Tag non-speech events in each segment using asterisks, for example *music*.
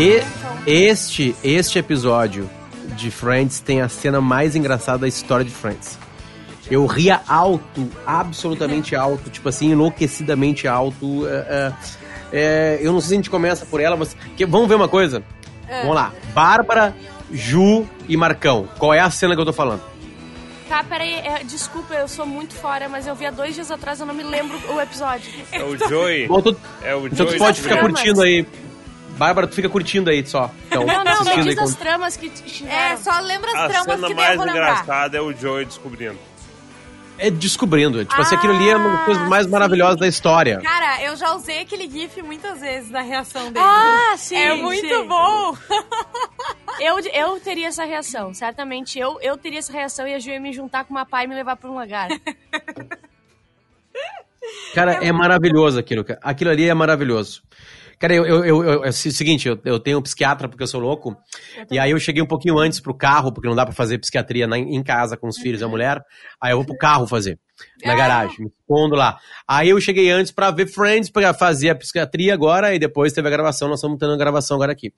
E este, este episódio de Friends tem a cena mais engraçada da história de Friends. Eu ria alto, absolutamente alto, tipo assim, enlouquecidamente alto. É, é, é, eu não sei se a gente começa por ela, mas. Que, vamos ver uma coisa? É. Vamos lá. Bárbara, Ju e Marcão. Qual é a cena que eu tô falando? Tá, peraí, é, desculpa, eu sou muito fora, mas eu vi há dois dias atrás, eu não me lembro o episódio. É o Joey. Bom, tu, É o então tu Joey pode ficar curtindo aí. Bárbara, tu fica curtindo aí só. Então, Não, não, assistindo diz aí as tramas que É, só lembra as A tramas cena que daí eu mais vou lembrar. engraçada é o Joey descobrindo. É descobrindo. Tipo assim, aquilo ali é uma das coisas mais Ah, maravilosas sim. da história. Cara, eu já usei aquele GIF muitas vezes da reação dele. Ah, sim. é muito sim. bom. *laughs* Eu, eu teria essa reação, certamente. Eu, eu teria essa reação e a Ju ia me juntar com uma pai e me levar pra um lugar. Cara, é maravilhoso aquilo. cara. Aquilo ali é maravilhoso. Cara, eu, eu, eu, eu- é o seguinte, eu, eu tenho um psiquiatra porque eu sou louco. E aí eu cheguei um pouquinho antes pro carro, porque não dá pra fazer psiquiatria na- em casa com os filhos e a mulher. Aí eu vou pro carro fazer, na Ah. garagem, me escondo lá. Aí eu cheguei antes pra ver Friends, pra fazer a psiquiatria agora, e depois teve a gravação, nós estamos tendo a gravação agora aqui.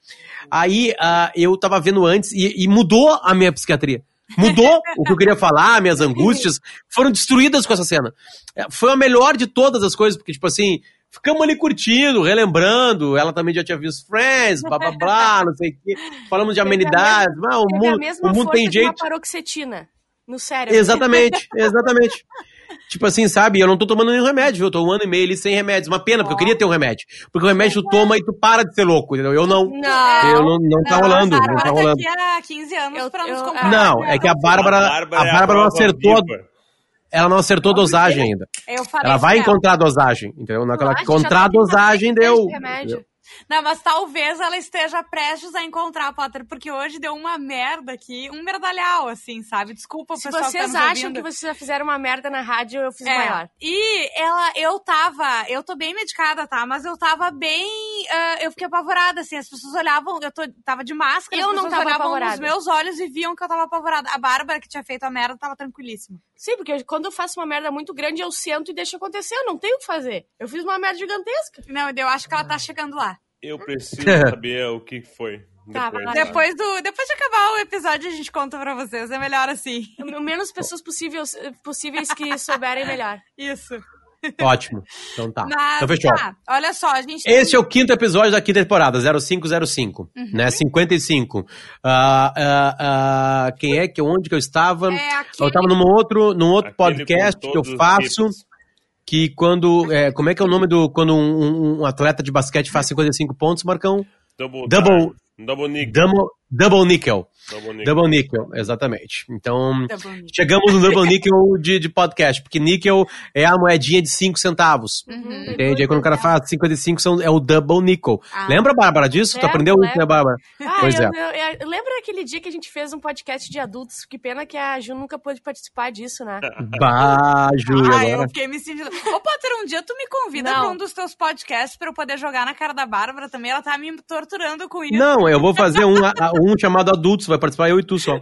Aí ah, eu tava vendo antes e, e mudou a minha psiquiatria. Mudou *laughs* o que eu queria falar, minhas angústias foram destruídas com essa cena. É, Foi a melhor de todas as coisas, porque, tipo assim, ficamos ali curtindo, relembrando. Ela também já tinha visto Friends, blá blá blá, *laughs* não sei o quê. Falamos de Teve a amenidades. mas o Teve a mundo, mesma o mundo força tem de uma jeito. paroxetina no cérebro. Exatamente, *laughs* exatamente. Tipo assim, sabe? Eu não tô tomando nenhum remédio, viu? Eu tô um ano e meio ali sem remédios. Uma pena, porque eu queria ter um remédio. Porque o remédio tu toma e tu para de ser louco, entendeu? Eu não. Não. Eu não, não tá rolando, não tá rolando. daqui a 15 anos Eu- pra nos comprar. Não, é que a Bárbara, a é a Bárbara não prova acertou, viva. Ela não acertou a dosagem ainda. Eu falei Ela vai pra ela. encontrar a dosagem, entendeu? Na hora que encontrar a tá com dosagem, deu. remédio. Não, mas talvez ela esteja prestes a encontrar, Potter, porque hoje deu uma merda aqui, um merdalhal, assim, sabe? Desculpa Se pessoal vocês que tá acham ouvindo. que vocês já fizeram uma merda na rádio, eu fiz É. maior. E ela, eu tava, eu tô bem medicada, tá? Mas eu tava bem, ah, eu fiquei apavorada, assim, as pessoas olhavam, eu tô, tava de máscara, Eu as não pessoas tava olhavam apavorada. nos meus olhos e viam que eu tava apavorada. A Bárbara, que tinha feito a merda, tava tranquilíssima. Sim, porque eu- quando eu faço uma merda muito grande, eu sento e deixo acontecer. Eu não tenho o que fazer. Eu fiz uma merda gigantesca. Não, eu acho que ela tá chegando lá. Eu preciso *laughs* saber o que foi. Tá, depois, tá? Depois, do, depois de acabar o episódio, a gente conta pra vocês. É melhor assim. O menos pessoas possíveis, possíveis que souberem melhor. *laughs* Isso. *laughs* Ótimo. Então tá. Mas, então fechou. tá, olha só, a gente... Esse é o quinto episódio da quinta temporada, 0505, Uhum. né? 55. Ah, ah, ah, quem é que, onde que eu estava? É aquele- Eu tava num outro, num outro Aquele podcast que eu faço, que quando, é, como é que é o nome do, quando um, um- um atleta de basquete faz 55 pontos, Marcão? Double, Double-. Double nick. Double, double nickel. Double nick. Double nickel, exatamente. Então, bom. chegamos no double nickel de, de podcast, porque nickel é a moedinha de 5 centavos. Uhum. Entende? Aí quando o cara faz 55 são, é o double nickel. Ah. Lembra, Bárbara, disso? tu Lembro, aprendeu isso, né. Bárbara? Ah, Pois eu, é. eu- eu- lembra aquele dia que a gente fez um podcast de adultos? Que pena que a Ju nunca pôde participar disso, né? Bah, Júlia, Ah, eu agora. fiquei me sentindo. Ô, Potter, um dia tu me convida Não. pra um dos teus podcasts pra eu poder jogar na cara da Bárbara também. Ela tá me torturando com isso. Não, eu vou fazer um, a- a- um chamado adultos, vai participar eu e tu só.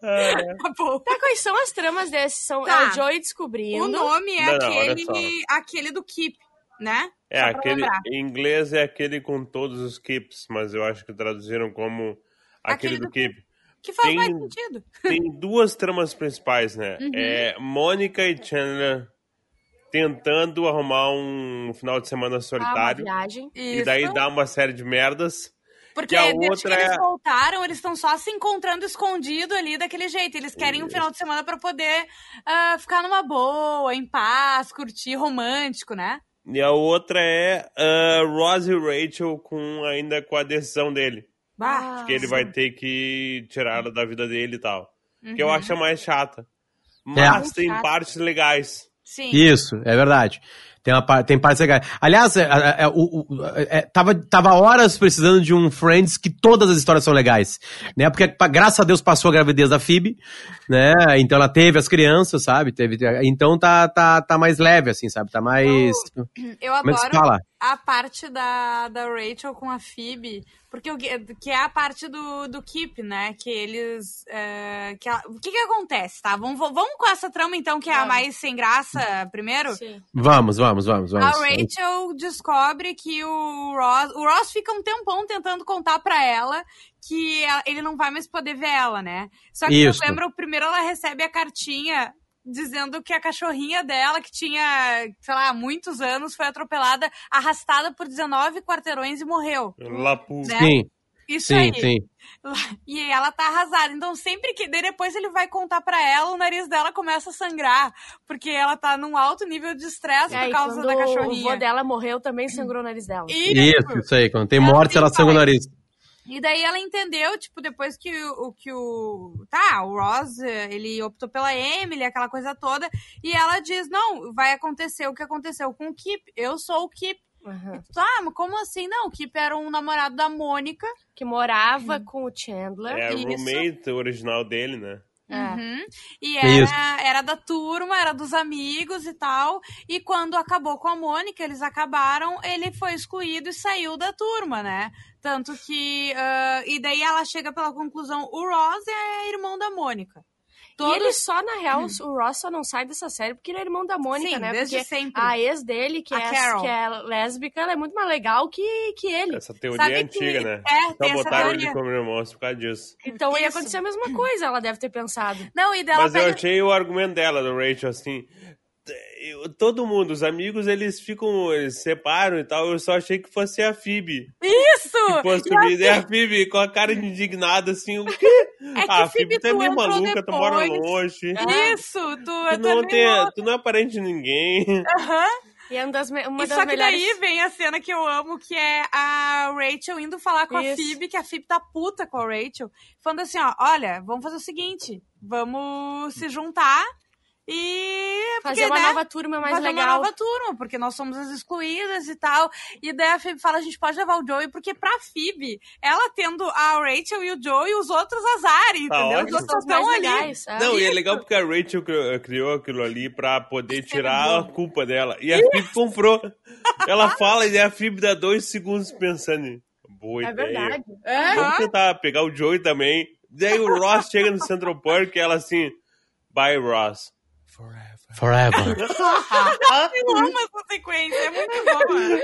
Tá bom. Tá, quais são as tramas desses? São Tá. é o Joey descobrindo. O nome é Não, não, aquele, só. aquele do Keep, né? É, aquele. lembrar. Em inglês é aquele com todos os keeps, mas eu acho que traduziram como aquele, Aquele do do keep. Que faz Tem- mais sentido. Tem duas tramas principais, né? Uhum. É Mônica e Chandler tentando arrumar um final de semana Ah, uma solitário. viagem. e daí Isso. dá uma série de merdas. Porque a desde outra que eles é- voltaram, eles estão só se encontrando escondido ali daquele jeito. Eles querem um final de semana pra poder ah, ficar numa boa, em paz, curtir, romântico, né? E a outra é ah, Ross e Rachel com ainda com a decisão dele. Bah. que ele vai ter que tirar ela da vida dele e tal. Que eu Uhum. acho a mais chata. É. Mas tem Chata. partes legais. Sim. Isso, é verdade. Tem, uma, tem partes legais. Aliás, é, é, é, o- o- é, tava, tava horas precisando de um Friends que todas as histórias são legais. Né? Porque, graças a Deus, passou a gravidez da Phoebe, né? Então ela teve as crianças, sabe? Teve, então tá, tá, tá mais leve, assim, sabe? Tá mais. Eu Como é que se adoro. fala? A parte da, da Rachel com a Phoebe, porque o que é a parte do, do Keep, né? Que eles. é, que ela- o que que acontece, tá? Vamos, vamos com essa trama, então, que é a Vamos. mais sem graça primeiro? Sim. Vamos, vamos, vamos, vamos. A Rachel descobre que o Ross. O Ross fica um tempão tentando contar pra ela que ela- ele não vai mais poder ver ela, né? Só que Isso. eu lembro, primeiro ela recebe a cartinha dizendo que a cachorrinha dela, que tinha, sei lá, muitos anos, foi atropelada, arrastada por 19 quarteirões e morreu. Lapu. Né? Sim, Isso sim, aí. sim. E ela tá arrasada. Então, sempre que. Daí depois ele vai contar pra ela, o nariz dela começa a sangrar. Porque ela tá num alto nível de estresse É, por causa da o cachorrinha. vô dela morreu, também sangrou o nariz dela. Isso, isso aí. Quando tem Ela morte, tem ela sangra o nariz. E daí ela entendeu, tipo, depois que o, o- que o. Tá, o Ross, ele optou pela Emily, aquela coisa toda. E ela diz: não, vai acontecer o que aconteceu com o Kip. Eu sou o Kip. Uhum. Tá, mas como assim? Não, o Kip era um namorado da Mônica. Que morava com o Chandler. É Isso. roommate original dele, né? É. Uhum. E Isso. era, era da turma, era dos amigos e tal. E quando acabou com a Mônica, eles acabaram, ele foi excluído e saiu da turma, né? Tanto que. ah, e daí ela chega pela conclusão: o Ross é irmão da Mônica. E ele Todos. só, na real, *clears throat* o Ross só não sai dessa série porque ele é irmão da Mônica, Sim, né? desde Porque sempre. a ex dele, que A é, Carol. que é lésbica, ela é muito mais legal que, que ele. Essa teoria Sabe é que- antiga, né? é, essa botaram ele como irmãos por causa disso. Então ia acontecer a mesma coisa, ela deve ter pensado. Não, e dela Mas eu pega- achei o argumento dela, do Rachel, assim. Eu- todo mundo, os amigos, eles ficam, eles se separam e tal. Eu só achei que fosse a Phoebe. Isso! Que fosse E a. E a Phoebe com a cara de indignada, assim, o quê? *laughs* É que ah, a a Phoebe Phoebe, tu é tu meio maluca, tu mora depois. longe. Isso, tu, Tu tu não, é tem, tu não é parente de ninguém. Aham. E é uma das, me- uma E das só que melhores... daí vem a cena que eu amo, que é a Rachel indo falar com a Isso. Phoebe, que a Phoebe tá puta com a Rachel, falando assim, ó, olha, vamos fazer o seguinte, vamos se juntar e... Fazer porque, uma né, nova turma mais fazer legal. uma nova turma, porque nós somos as excluídas e tal. E daí a Phoebe fala, a gente pode levar o Joey, porque pra Phoebe, ela tendo a Rachel e o Joey, os outros azarem, Tá entendeu? ótimo. Os outros estão ali. legais. é. Não, e é legal porque a Rachel cri- criou aquilo ali pra poder é tirar a culpa dela. E a Phoebe comprou. Ela *laughs* fala e a Phoebe dá dois segundos pensando. em, Boa É ideia. verdade. Vamos tentar pegar o Joey também. Daí o Ross chega no Central Park e ela assim, bye Ross. Forever. *laughs* Eu amo essa sequência, é muito boa.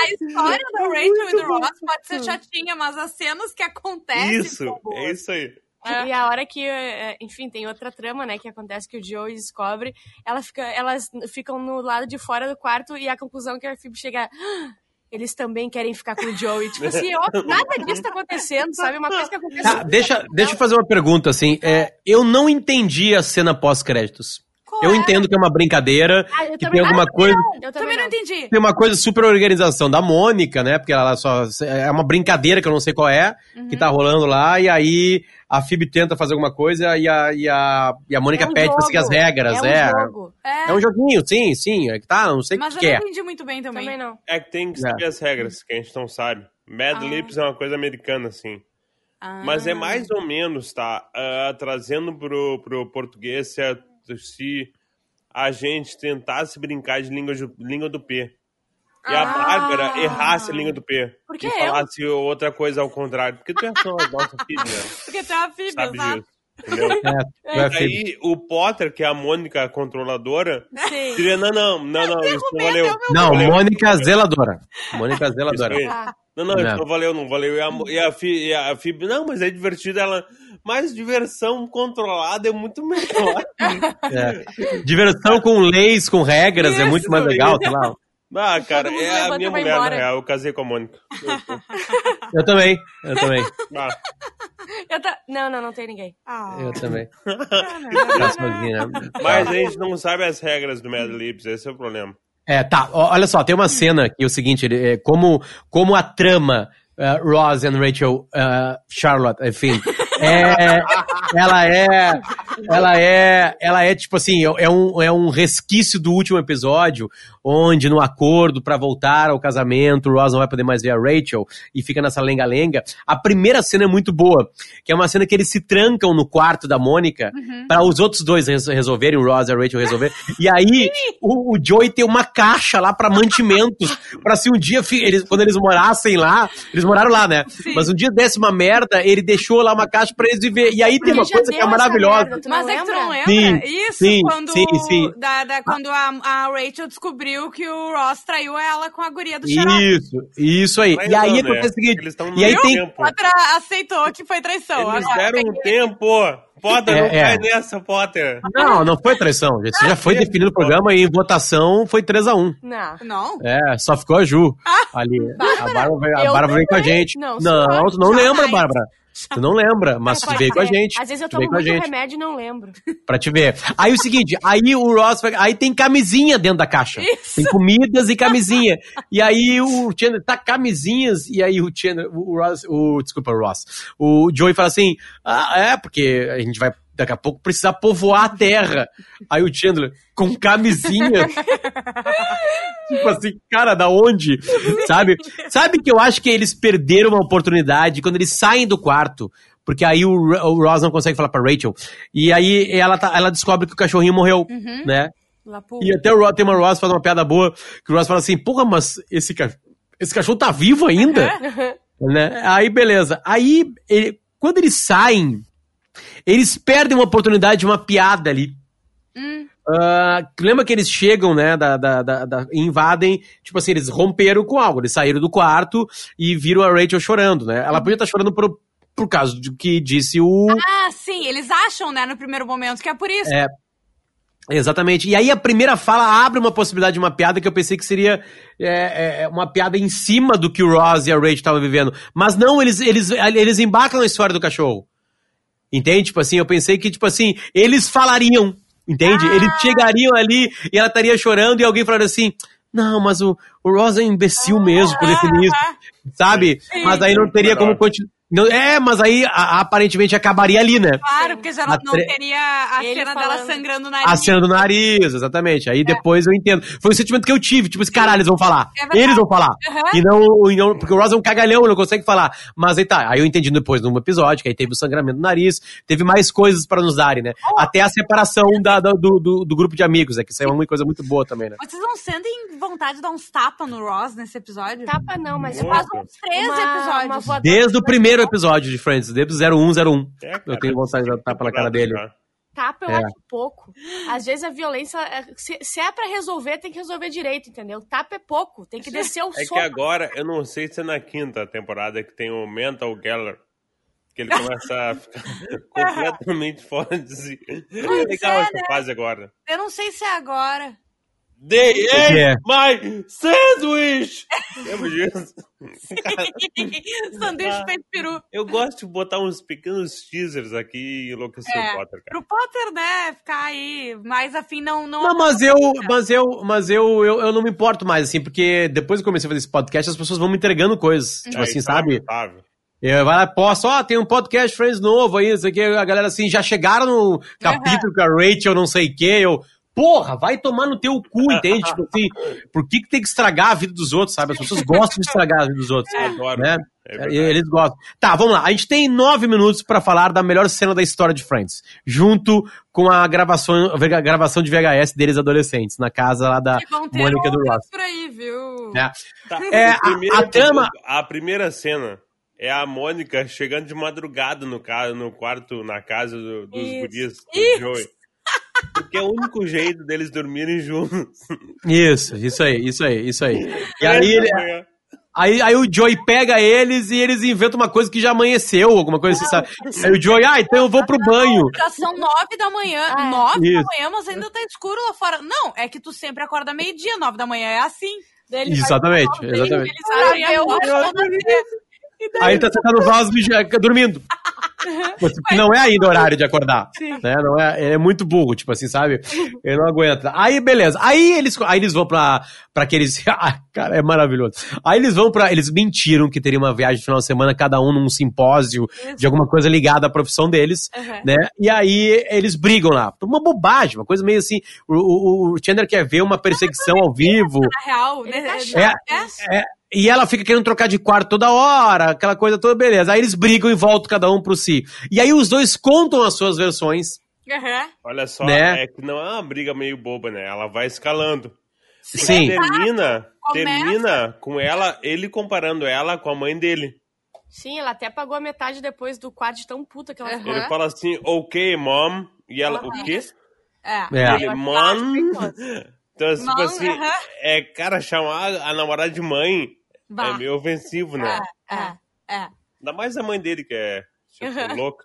A história da Rachel e do Ross pode ser chatinha, mas as cenas que acontecem Isso, é isso aí. E a hora que, eh, enfim, tem outra trama, né, que acontece que o Joey descobre, ela fica, elas ficam no lado de fora do quarto e a conclusão que a Phoebe chega é, "Ah, eles também querem ficar com o Joey. Tipo assim, ó, *laughs* nada disso tá acontecendo, sabe? Uma coisa que acontece. Tá, deixa, deixa eu fazer uma pergunta, assim. É, eu não entendi a cena pós-créditos. Eu é? entendo que é uma brincadeira, Ah, eu que também- tem alguma Ah, coisa... Eu Também não entendi. Tem uma coisa super organização da Mônica, né? Porque ela só. É uma brincadeira que eu não sei qual é, Uhum. que tá rolando lá, e aí a Phoebe tenta fazer alguma coisa e a, e a, e a Mônica É um pede pra seguir as jogo. regras. É É, um jogo. É, é um joguinho, sim, sim. É que tá, não sei o mas que, eu que não é. entendi muito bem também. Também não. É que tem que seguir as regras, que a gente não sabe. Mad Ah. Lips é uma coisa americana, assim. Ah. Mas é mais ou menos, tá? ah, trazendo pro, pro português a, se a gente tentasse brincar de língua, língua do P. E a Ah. Bárbara errasse a língua do P. Por que e eu? falasse outra coisa ao contrário. Porque tu é só a nossa filha, Porque tem uma Phoebe, sabe exato. disso. É, tu é a. Aí o Potter, que é a Mônica controladora, Sim. diria: não, não, não, não, isso não valeu. Não, valeu. Mônica Zeladora. Mônica Zeladora. Ah, Não, não, isso Não. valeu, não valeu. E a, e a, e a Phoebe, não, mas é divertido. Ela, mas diversão controlada é muito melhor. É. Diversão com leis, com regras, é muito Isso, mais legal, sei lá. Ah, cara, é a minha mulher, na real. Eu casei com a Mônica. Eu também, eu também, Ah, eu tá... Não, não, não tem ninguém. Ah, eu também. *laughs* mas a gente não sabe as regras do Mad Libs, esse é o problema. É, tá. Olha só, tem uma cena que é o seguinte, é, como, como a trama uh, Ross and Rachel, uh, Charlotte, enfim, é, ela é, ela é, ela é tipo assim, é um, é um resquício do último episódio, onde no acordo pra voltar ao casamento, o Ross não vai poder mais ver a Rachel e fica nessa lenga-lenga. A primeira cena é muito boa, que é uma cena que eles se trancam no quarto da Mônica pra os outros dois res- resolverem, o Ross e a Rachel resolver. E aí o, o Joey tem uma caixa lá pra mantimentos, pra se um dia eles, quando eles morassem lá, eles moraram lá, né? Mas um dia desse uma merda, ele deixou lá uma caixa pra eles viver. E aí tem uma coisa que é maravilhosa. Tu não Mas é que tu não lembra? lembra? Sim, Isso, sim, quando, sim, sim. Da, da- quando a, a Rachel descobriu que o Ross traiu ela com a guria do xarope. Isso, isso aí. Mas e aí não, né? acontece o seguinte, Eles estão e aí no tem, tempo. Potter aceitou que foi traição. Eles Agora, deram um tempo. Potter, É, não é. cai nessa, Potter. Não, não foi traição, gente. Isso já foi definido no programa e em votação foi 3x1. Não. Não? É, só ficou a Ju ali. a Bárbara, veio- a Bárbara veio com a gente. Não, Não, tu não lembra, Bárbara. *laughs* Tu não lembra, mas tu veio com a gente. Às vezes eu tomo muito gente. remédio e não lembro. *laughs* Pra te ver. Aí o seguinte, aí o Ross, aí tem camisinha dentro da caixa. Isso. Tem comidas e camisinha. *laughs* E aí o Chandler tá camisinhas, e aí o Chandler, o Ross, o, desculpa, o Ross, o Joey fala assim, ah, é, porque a gente vai daqui a pouco precisar povoar a terra. Aí o Chandler, com camisinha. *laughs* tipo assim, cara, da onde? Sabe? Sabe que eu acho que eles perderam uma oportunidade quando eles saem do quarto. Porque aí o, o Ross não consegue falar pra Rachel. E aí ela, tá- ela descobre que o cachorrinho morreu, né? Lá pro... E até o Ross, tem uma Ross faz uma piada boa, que o Ross fala assim, porra, mas esse, ca- esse cachorro tá vivo ainda? né? Aí, beleza. Aí, ele- quando eles saem, eles perdem uma oportunidade de uma piada ali. Ah, lembra que eles chegam, né, da, da, da, da- invadem, tipo assim, eles romperam com algo, eles saíram do quarto e viram a Rachel chorando, né? Ela podia estar chorando por, por causa do que disse o... Ah, sim, eles acham, né, no primeiro momento, que é por isso. É, Exatamente. E aí a primeira fala abre uma possibilidade de uma piada que eu pensei que seria é, é, uma piada em cima do que o Ross e a Rachel estavam vivendo. Mas não, eles, eles, eles embarcam na história do cachorro. Entende? Tipo assim, eu pensei que, tipo assim, eles falariam. Entende? Ah. Eles chegariam ali e ela estaria chorando e alguém falaria assim. Não, mas o, o Ross é um imbecil mesmo por definir isso, Ah, sabe? Mas aí não teria como Melhor. É, mas aí a- aparentemente acabaria ali, né? Claro, porque já não, não teria a Ele cena dela falando. sangrando o nariz. A cena do nariz, exatamente. Aí depois eu entendo. Foi o sentimento que eu tive. Tipo, esse caralho, eles vão falar. É eles vão falar. Aham. E não, e não. Porque o Ross é um cagalhão, ele não consegue falar. Mas aí tá. Aí eu entendi depois num episódio, que aí teve o sangramento do nariz, teve mais coisas pra nos darem, né? Até a separação da, da- do, do, do grupo de amigos, né? Que isso é uma coisa muito boa também, né? Vocês não sentem vontade de dar uns tapas no Ross nesse episódio? Tapa não, mas faz Uns três uma, uma episódios. voadora Desde o de primeiro episódio de Friends, desde o 0101. É, Eu cara, tenho vontade de dar tapa na cara dele. Tapa eu É. acho pouco. Às vezes a violência, é- se, se é pra resolver, tem que resolver direito, entendeu? Tapa é pouco, tem que descer o É soco. que agora, eu não sei se é na quinta temporada que tem o Mental Geller. Que ele começa a ficar *laughs* completamente fora de si. É legal é, essa né? fase agora. Eu não sei se é agora. They que ate é? my sandwich! Lembra disso? *laughs* Sanduíche feito peru. eu gosto de botar uns pequenos teasers aqui e enlouquecer É. o Potter, cara. Pro Potter, né, ficar aí mais afim, não... Não, Não, mas eu, mas eu, mas eu, eu, eu não me importo mais, assim, porque depois que eu comecei a fazer esse podcast, as pessoas vão me entregando coisas. Tipo Aí, assim, tá, sabe? Eu vai lá, posso, ó, tem um podcast Friends novo aí, isso aqui, a galera assim, já chegaram no capítulo com a Rachel, não sei o quê, eu, porra, vai tomar no teu cu, *laughs* entende? tipo assim, por que que tem que estragar a vida dos outros, sabe? As pessoas gostam de estragar a vida dos outros, *laughs* Adoro. né? É. Eles gostam. Tá, vamos lá. A gente tem nove minutos pra falar da melhor cena da história de Friends, junto com a gravação, a gravação de VHS deles adolescentes, na casa lá da Mônica do Ross. por aí, viu? né? Tá, É, a- a trama- episódio- A primeira cena é a Mônica chegando de madrugada no, ca- no quarto, na casa do- dos Isso. guris, do Joey. Porque é o único jeito deles dormirem juntos. Isso, isso aí, isso aí, isso aí. E aí, ele- aí, aí o Joey pega eles e eles inventam uma coisa que já amanheceu, alguma coisa assim, sabe? Aí o Joey, ah, então eu vou pro banho. Já são nove da manhã. Ah, é. Nove Isso. da manhã, mas ainda tá escuro lá fora. Não, é que tu sempre acorda meio-dia, nove da manhã. É assim. Daí Exatamente, exatamente. Eles abrem a eu- porta. Aí ele tá sentado no vaso dormindo. *laughs* Tipo assim, que não é ainda horário de acordar. Sim. Né? Não é, ele é muito burro, tipo assim, sabe? Ele não aguenta. Aí, beleza. Aí eles, aí eles vão pra, pra aqueles. *laughs* Ah, cara, é maravilhoso. Aí eles vão pra. Eles mentiram que teria uma viagem de final de semana, cada um num simpósio de alguma coisa ligada à profissão deles, Aham. né? E aí eles brigam lá. Uma bobagem, uma coisa meio assim. O, o, o Chandler quer ver uma perseguição ao vivo. Na real, né? tá é- chato. é- É, e ela fica querendo trocar de quarto toda hora, aquela coisa toda, beleza. Aí eles brigam e voltam cada um pro si. E aí os dois contam as suas versões. Aham. Olha só, Né? é que não é uma briga meio boba, né? Ela vai escalando. Sim. Termina, Começa- termina com ela, ele comparando ela com a mãe dele. Sim, ela até pagou a metade depois do quarto de tão puta que ela ficou. Ele fala assim, ok, mom. E ela, Aham. o quê? É. É. Ele, mom. *laughs* Então, tipo Mom, assim, aham. é, cara, chamar a namorada de mãe Bah. é meio ofensivo, né? É, é, é. Ainda mais a mãe dele, que é, tipo, Aham. louca.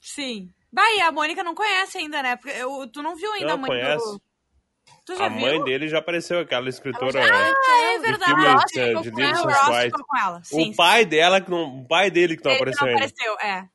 Sim. Bah, e a Mônica não conhece ainda, né? Porque eu- tu não viu ainda Não, a mãe conhece. do... Tu já A viu? mãe dele já apareceu, aquela escritora. Ah, é de verdade. filmes, Ross eh, de livros sensuais. O pai dela, que não, o pai dele que não Ele apareceu não ainda. apareceu, é.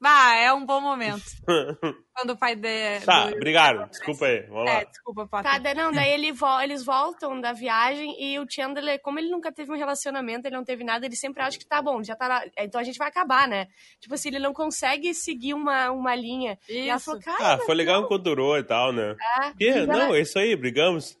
Bah, é um bom momento. *laughs* Quando o pai de... Tá, do- obrigado. Desculpa aí. Vamos lá. É, desculpa, Potter. Tá, não, daí ele vo- eles voltam da viagem e o Chandler, como ele nunca teve um relacionamento, ele não teve nada, ele sempre acha que tá bom, já tá lá, então a gente vai acabar, né? Tipo assim, ele não consegue seguir uma, uma linha. E ela Isso. falou, cara, Ah, foi legal enquanto durou e tal, né? é. E ela- Não, é isso aí, brigamos.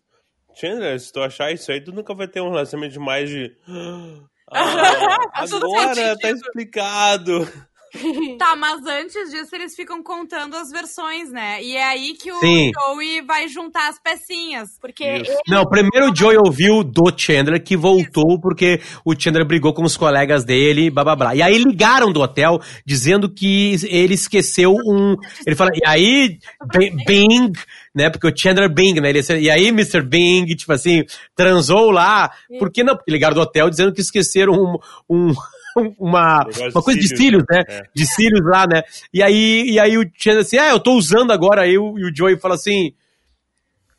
Chandler, se tu achar isso aí, tu nunca vai ter um relacionamento de mais de. *gasps* Ah, *laughs* agora tá explicado. *laughs* Tá, mas antes disso eles ficam contando as versões, né? E é aí que o Sim. Joey vai juntar as pecinhas. Porque Isso. ele- Não, primeiro o Joey ouviu do Chandler, que voltou porque o Chandler brigou com os colegas dele, blá blá blá. E aí ligaram do hotel dizendo que ele esqueceu um. Ele fala, e aí, Bi- Bing, né? Porque o Chandler Bing, né? Ele, e aí, Mr. Bing, tipo assim, transou lá. Por que não? Porque ligaram do hotel dizendo que esqueceram um. um uma, uma coisa de cílios, cílios, né? É. De cílios lá, né? E aí, e aí o Chandler assim, ah, eu tô usando agora. Aí o, e o Joey fala assim,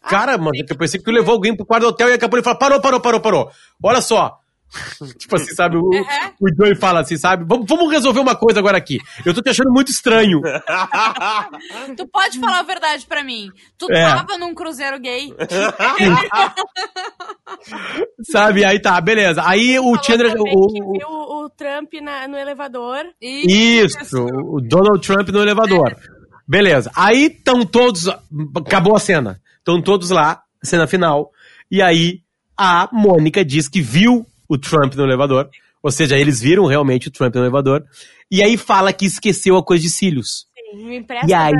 Cara, mano, eu pensei que tu levou alguém pro quarto do hotel e acabou ele fala, parou, parou, parou, parou. Olha só. *laughs* tipo assim, sabe? O, o Joey fala assim, sabe? Vamos, vamos resolver uma coisa agora aqui. Eu tô te achando muito estranho. *laughs* Tu pode falar a verdade pra mim. Tu É. tava num cruzeiro gay. *laughs* sabe? Aí tá, beleza. Aí o também O, viu o Trump na- no elevador. isso, o Donald Trump no elevador. Beleza. Aí estão todos. Acabou a cena. Estão todos lá, cena final. E aí a Mônica diz que viu o Trump no elevador. Ou seja, eles viram realmente o Trump no elevador. E aí fala que esqueceu a coisa de cílios. Sim, me empresta E aí,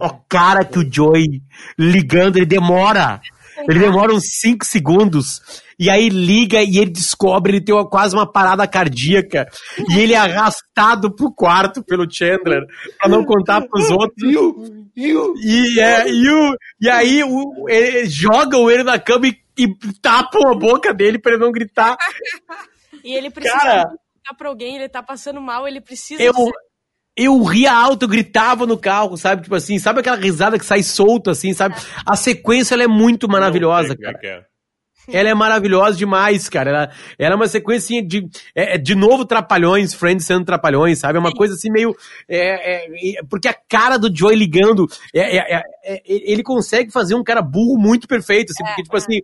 o cara que o Joey ligando, ele demora. Ele demora uns 5 segundos. E aí liga e ele descobre, ele tem uma- quase uma parada cardíaca. E ele é arrastado pro quarto pelo Chandler, pra não contar pros outros. E, é, e, o- e aí o, ele- jogam ele na cama e, e tapam a boca dele pra ele não gritar. *laughs* E ele precisa Cara. ligar pra alguém, ele tá passando mal, ele precisa. Eu, dizer- eu ria alto, eu gritava no carro, sabe? Tipo assim, sabe aquela risada que sai solto, assim, sabe? A sequência, ela é muito maravilhosa, Não cara. como é que é. Ela é maravilhosa demais, cara. Ela, ela é uma sequência de. É, é de novo Trapalhões, Friends sendo Trapalhões, sabe? É uma coisa assim meio. é, é, porque a cara do Joey ligando. é, é, ele consegue fazer um cara burro muito perfeito, assim, porque, tipo assim.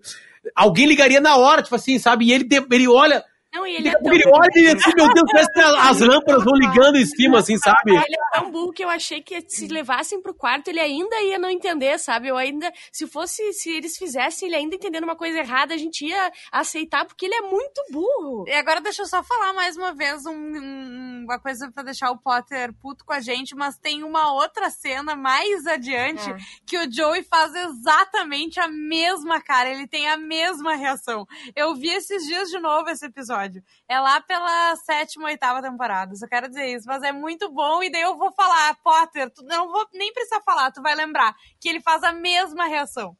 Alguém ligaria na hora, tipo assim, sabe? E ele, ele olha. Não, e ele Ele, é tão... ele olha assim, meu Deus, parece que as lâmpadas vão ligando em cima, assim, sabe? Ele é tão burro que eu achei que se levassem pro quarto ele ainda ia não entender, sabe? Eu ainda, se fosse, se eles fizessem ele ainda entendendo uma coisa errada, a gente ia aceitar porque ele é muito burro. E agora deixa eu só falar mais uma vez um- uma coisa pra deixar o Potter puto com a gente, mas tem uma outra cena mais adiante É. que o Joey faz exatamente a mesma cara, ele tem a mesma reação. Eu vi esses dias de novo esse episódio. É lá pela sétima, oitava temporada, só quero dizer isso, mas é muito bom e daí eu vou falar, Potter, tu não vou nem precisar falar, tu vai lembrar que ele faz a mesma reação.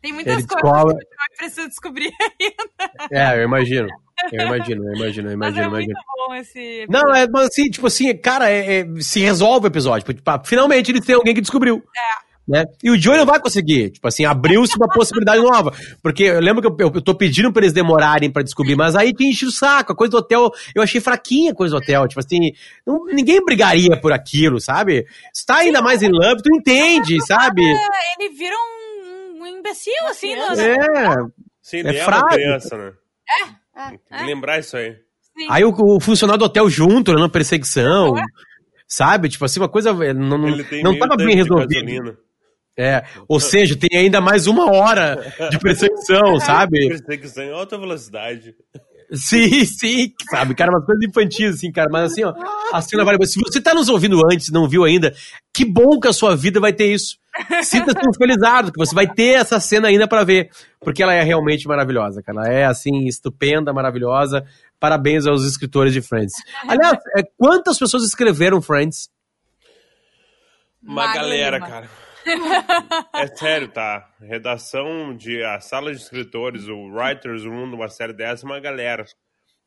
Tem muitas Ele coisas descobre- que Joey precisa descobrir, *laughs* É, eu imagino. Eu imagino, eu imagino, eu mas imagino, é eu imagino. muito bom esse Não, é mas assim, tipo assim, cara, é- é- se resolve o episódio. Tipo, finalmente eles têm alguém que descobriu. Né? E o Joey não vai conseguir. Tipo assim, abriu-se uma possibilidade nova. Porque eu lembro que eu, eu, eu tô pedindo pra eles demorarem pra descobrir, mas aí te enche o saco. A coisa do hotel, eu achei fraquinha a coisa do hotel. Tipo assim, não- ninguém brigaria por aquilo, sabe? Se tá ainda mais em love, tu entende, sabe? É, Ele vira um, um imbecil, assim. no- É. Sim, É ele é, uma frágil. criança, né? É. Tem que lembrar isso aí. Sim. Aí o, o funcionário do hotel junto, na perseguição. Sabe? Tipo assim, uma coisa. Não, não, Ele tem não tava bem gasolina. É. Ou seja, tem ainda mais uma hora de perseguição, *laughs* sabe? Perseguição em alta velocidade. Sim, sim, sabe, cara, umas coisas infantis, assim, cara, mas assim, ó, a cena vale. Se você tá nos ouvindo antes, não viu ainda, que bom que a sua vida vai ter isso. Sinta-se felizado, que você vai ter essa cena ainda pra ver, porque ela é realmente maravilhosa, cara. Ela é, assim, estupenda, maravilhosa. Parabéns aos escritores de Friends. Aliás, é, quantas pessoas escreveram Friends? Uma galera, cara. É sério, tá? Redação de a sala de escritores, o Writers Room uma série dessa, é uma galera.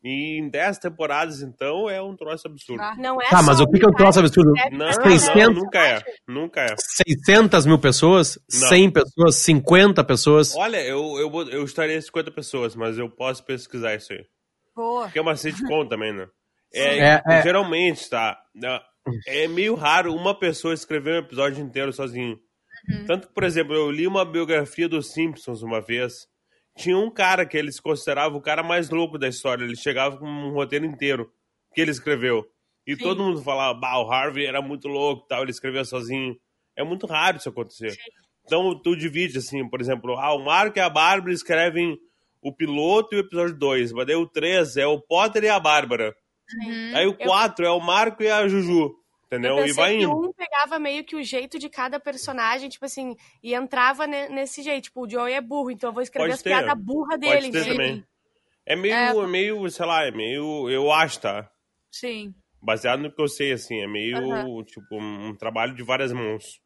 E em 10 temporadas, então, é um troço absurdo. Ah. Não é Tá, mas o que que é um troço absurdo? Não, 600? não, nunca é. Nunca é. 600 mil pessoas? Não. 100 pessoas? 50 pessoas? Olha, eu, eu, eu estaria 50 pessoas, mas eu posso pesquisar isso aí. Boa. Porque é uma sitcom *laughs* também, né? É, É, é. Geralmente, tá? É meio raro uma pessoa escrever um episódio inteiro sozinho. Tanto que, por exemplo, eu li uma biografia dos Simpsons uma vez. Tinha um cara que eles consideravam o cara mais louco da história. Ele chegava com um roteiro inteiro que ele escreveu. E todo mundo falava, bah, o Harvey era muito louco tal, ele escrevia sozinho. É muito raro isso acontecer. Então tu divide assim, por exemplo, ah, o Marco e a Bárbara escrevem o piloto e o episódio 2, mas daí o 3 é o Potter e a Bárbara. Aí o 4 é o Marco e a Juju. Entendeu? Eu E vai pensei que indo. um pegava meio que o jeito de cada personagem, tipo assim, e entrava ne- nesse jeito. Tipo, o Joey é burro, então eu vou escrever Pode as ter. piadas burra dele, Pode também. É meio, É. é meio, sei lá, é meio, eu acho, tá? Sim. Baseado no que eu sei, assim, é meio, Aham. tipo, um, trabalho de várias mãos.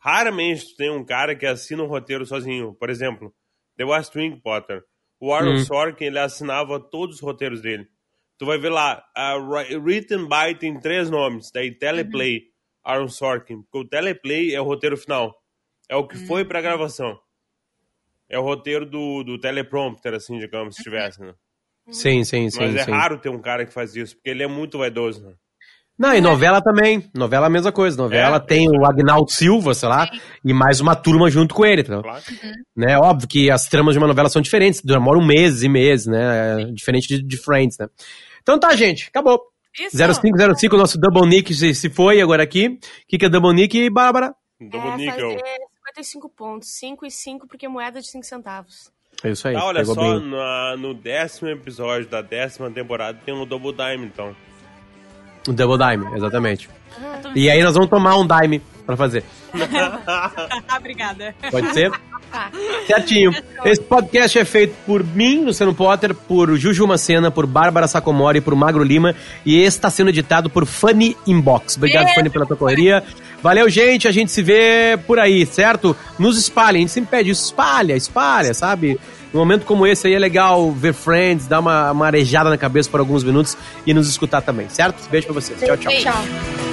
Raramente tu tem um cara que assina um roteiro sozinho. Por exemplo, The West Wing, Potter. O Aaron Hum. Sorkin, ele assinava todos os roteiros dele. Tu vai ver lá, Ri- Written by tem três nomes, daí Teleplay, Aaron Sorkin. Porque o Teleplay é o roteiro final. É o que foi pra gravação. É o roteiro do, do teleprompter, assim, digamos, se tivesse, né? Sim, sim, sim. Mas é sim. raro ter um cara que faz isso, porque ele é muito vaidoso, né? Não, e novela também. Novela é a mesma coisa. Novela É. tem o Agnaldo Silva, sei lá, e mais uma turma junto com ele. Entendeu? Claro. Né? Óbvio que as tramas de uma novela são diferentes, demoram meses e meses, né? É Diferente de, de Friends, né? Então tá, gente, acabou. Isso. 0505, o nosso Double Nick se, se foi agora aqui. O que, que é Double Nick, Bárbara? Double é, Nickel. fazer 55 pontos. 5 e 5 porque é moeda de 5 centavos. É isso aí. Tá, olha só, na- no décimo episódio da décima temporada tem um Double Dime, então. O Double Dime, exatamente. E aí nós vamos tomar um Dime pra fazer. *laughs* Obrigada. Pode ser? Tá. Certinho. Esse podcast é feito por mim, Luciano Potter, por Juju Macena, por Bárbara Sacomori, por Magro Lima e esse está sendo editado por Funny Inbox. Obrigado, Beijo, Fanny, pela tua correria. Valeu, gente. A gente se vê por aí, certo? Nos espalha. A gente sempre pede isso. Espalha, espalha, sabe? Num momento como esse aí é legal ver Friends, dar uma, uma arejada na cabeça por alguns minutos e nos escutar também, certo? Beijo pra vocês. Tchau, tchau. Tchau.